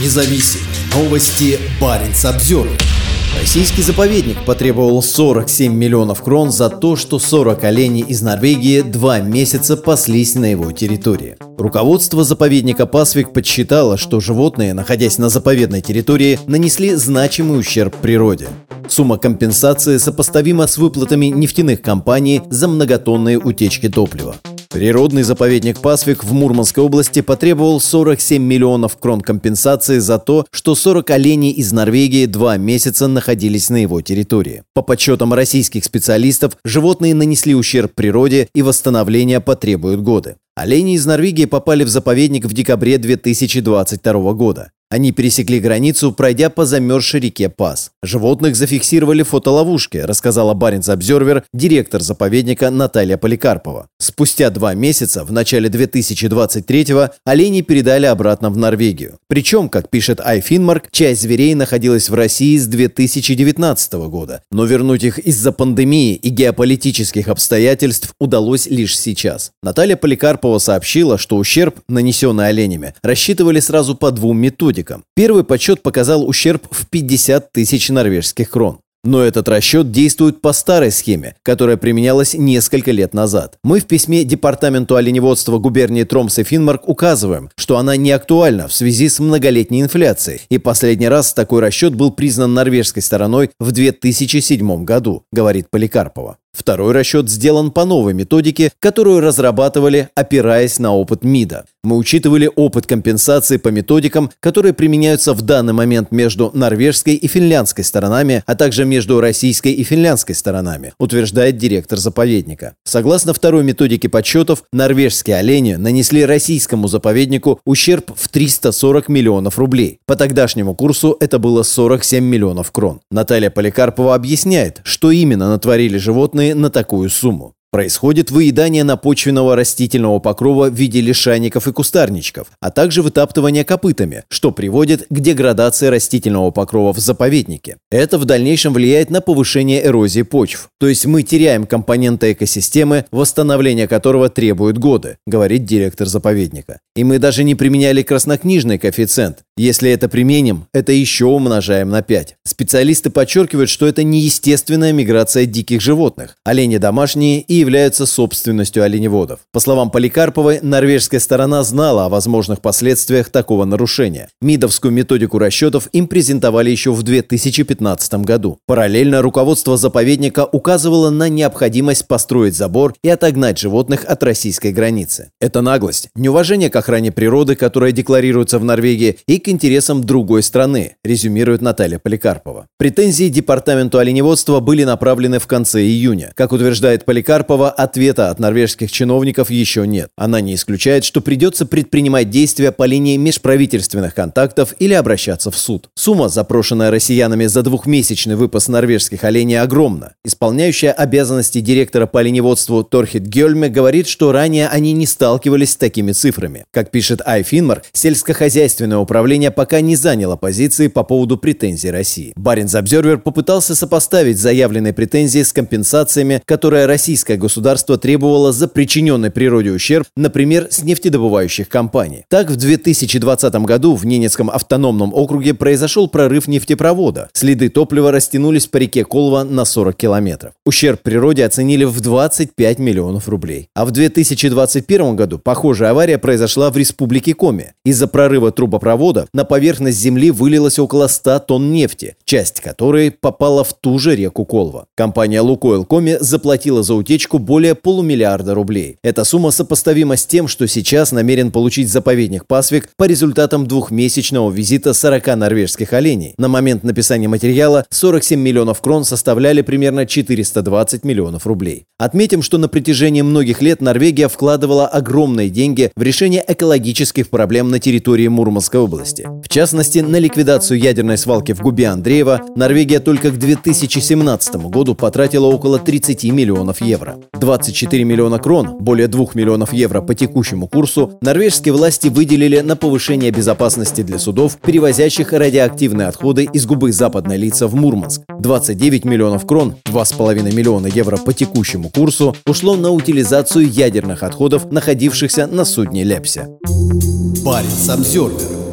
независим. Новости Баренц обзор. Российский заповедник потребовал 47 миллионов крон за то, что 40 оленей из Норвегии два месяца паслись на его территории. Руководство заповедника Пасвик подсчитало, что животные, находясь на заповедной территории, нанесли значимый ущерб природе. Сумма компенсации сопоставима с выплатами нефтяных компаний за многотонные утечки топлива. Природный заповедник Пасвик в Мурманской области потребовал 47 миллионов крон компенсации за то, что 40 оленей из Норвегии два месяца находились на его территории. По подсчетам российских специалистов, животные нанесли ущерб природе и восстановление потребуют годы. Олени из Норвегии попали в заповедник в декабре 2022 года. Они пересекли границу, пройдя по замерзшей реке Пас. Животных зафиксировали в фотоловушке, рассказала Баренц Обзервер, директор заповедника Наталья Поликарпова. Спустя два месяца, в начале 2023-го, оленей передали обратно в Норвегию. Причем, как пишет iFinmark, часть зверей находилась в России с 2019 года, но вернуть их из-за пандемии и геополитических обстоятельств удалось лишь сейчас. Наталья Поликарпова сообщила, что ущерб, нанесенный оленями, рассчитывали сразу по двум методикам ипотекам. Первый подсчет показал ущерб в 50 тысяч норвежских крон. Но этот расчет действует по старой схеме, которая применялась несколько лет назад. Мы в письме Департаменту оленеводства губернии Тромс и Финмарк указываем, что она не актуальна в связи с многолетней инфляцией, и последний раз такой расчет был признан норвежской стороной в 2007 году, говорит Поликарпова. Второй расчет сделан по новой методике, которую разрабатывали, опираясь на опыт МИДа. Мы учитывали опыт компенсации по методикам, которые применяются в данный момент между норвежской и финляндской сторонами, а также между российской и финляндской сторонами, утверждает директор заповедника. Согласно второй методике подсчетов, норвежские олени нанесли российскому заповеднику ущерб в 340 миллионов рублей. По тогдашнему курсу это было 47 миллионов крон. Наталья Поликарпова объясняет, что именно натворили животные на такую сумму. Происходит выедание напочвенного растительного покрова в виде лишайников и кустарничков, а также вытаптывание копытами, что приводит к деградации растительного покрова в заповеднике. Это в дальнейшем влияет на повышение эрозии почв. То есть мы теряем компоненты экосистемы, восстановление которого требует годы, говорит директор заповедника. И мы даже не применяли краснокнижный коэффициент. Если это применим, это еще умножаем на 5. Специалисты подчеркивают, что это неестественная миграция диких животных. Олени домашние и являются собственностью оленеводов. По словам Поликарповой, норвежская сторона знала о возможных последствиях такого нарушения. МИДовскую методику расчетов им презентовали еще в 2015 году. Параллельно руководство заповедника указывало на необходимость построить забор и отогнать животных от российской границы. Это наглость, неуважение к охране природы, которая декларируется в Норвегии, и к интересам другой страны, резюмирует Наталья Поликарпова. Претензии Департаменту оленеводства были направлены в конце июня. Как утверждает Поликарпова, Карпова ответа от норвежских чиновников еще нет. Она не исключает, что придется предпринимать действия по линии межправительственных контактов или обращаться в суд. Сумма, запрошенная россиянами за двухмесячный выпас норвежских оленей, огромна. Исполняющая обязанности директора по оленеводству Торхит Гельме говорит, что ранее они не сталкивались с такими цифрами. Как пишет Айфинмар, сельскохозяйственное управление пока не заняло позиции по поводу претензий России. Баринс Обзервер попытался сопоставить заявленные претензии с компенсациями, которые российская государство требовало за причиненный природе ущерб, например, с нефтедобывающих компаний. Так, в 2020 году в Ненецком автономном округе произошел прорыв нефтепровода. Следы топлива растянулись по реке Колва на 40 километров. Ущерб природе оценили в 25 миллионов рублей. А в 2021 году похожая авария произошла в республике Коми. Из-за прорыва трубопровода на поверхность земли вылилось около 100 тонн нефти, часть которой попала в ту же реку Колва. Компания «Лукойл Коми» заплатила за утечку выручку более полумиллиарда рублей. Эта сумма сопоставима с тем, что сейчас намерен получить заповедник Пасвик по результатам двухмесячного визита 40 норвежских оленей. На момент написания материала 47 миллионов крон составляли примерно 420 миллионов рублей. Отметим, что на протяжении многих лет Норвегия вкладывала огромные деньги в решение экологических проблем на территории Мурманской области. В частности, на ликвидацию ядерной свалки в Губе Андреева Норвегия только к 2017 году потратила около 30 миллионов евро. 24 миллиона крон, более 2 миллионов евро по текущему курсу, норвежские власти выделили на повышение безопасности для судов, перевозящих радиоактивные отходы из губы Западной Лица в Мурманск. 29 миллионов крон, 2,5 миллиона евро по текущему курсу, ушло на утилизацию ядерных отходов, находившихся на судне Лепсе. Парень Самсервер